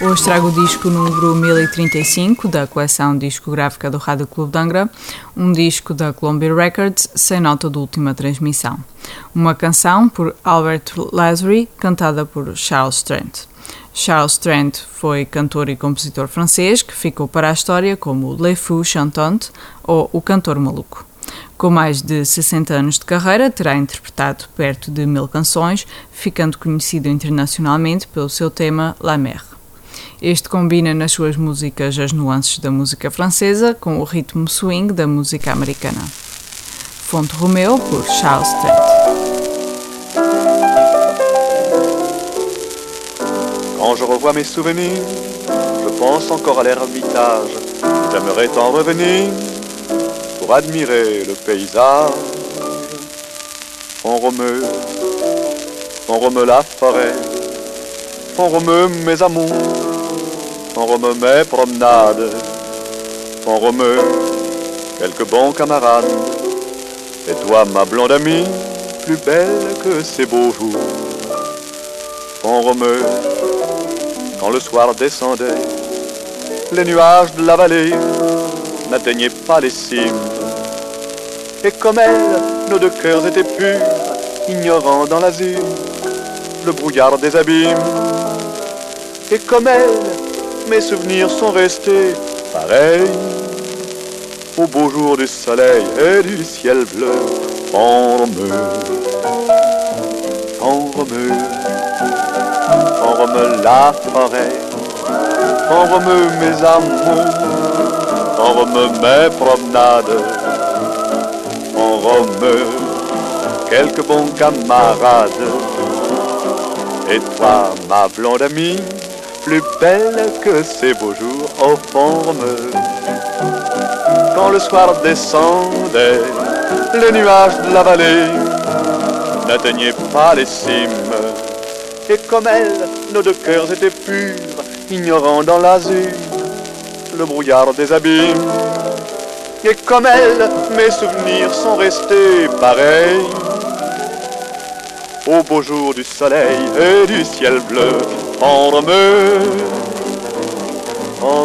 Hoje trago o disco número 1035 da coleção discográfica do Rádio Clube de Angra, um disco da Columbia Records sem nota de última transmissão. Uma canção por Albert Lazary, cantada por Charles Trent. Charles Trent foi cantor e compositor francês que ficou para a história como Le Fou Chantant ou o Cantor Maluco. Com mais de 60 anos de carreira, terá interpretado perto de mil canções, ficando conhecido internacionalmente pelo seu tema La Mer. Este combina nas suas músicas as nuances da música francesa com o ritmo swing da música americana. Fonte Romeo por Charles Trent. Quand je revois mes souvenirs, je pense encore à l'ermitage. J'aimerais en revenir pour admirer le paysage. On remeut, on remeut la forêt, on remeut mes amours on remeut mes promenades, on remeut quelques bons camarades. Et toi, ma blonde amie, plus belle que ces beaux jours, on remeut quand le soir descendait, les nuages de la vallée n'atteignaient pas les cimes. Et comme elle, nos deux cœurs étaient purs, ignorant dans l'azur le brouillard des abîmes. Et comme elle, mes souvenirs sont restés pareils. Au beau jour du soleil et du ciel bleu, on remeut, on remeut, on remeut la forêt, on remeut mes amours, on remeut mes promenades, on remeut quelques bons camarades. Et toi, ma blonde amie, plus belle que ces beaux jours au formes. Quand le soir descendait, les nuages de la vallée n'atteignaient pas les cimes. Et comme elle, nos deux cœurs étaient purs, ignorant dans l'azur le brouillard des abîmes. Et comme elle, mes souvenirs sont restés pareils. Au beau jour du soleil et du ciel bleu, on remet, on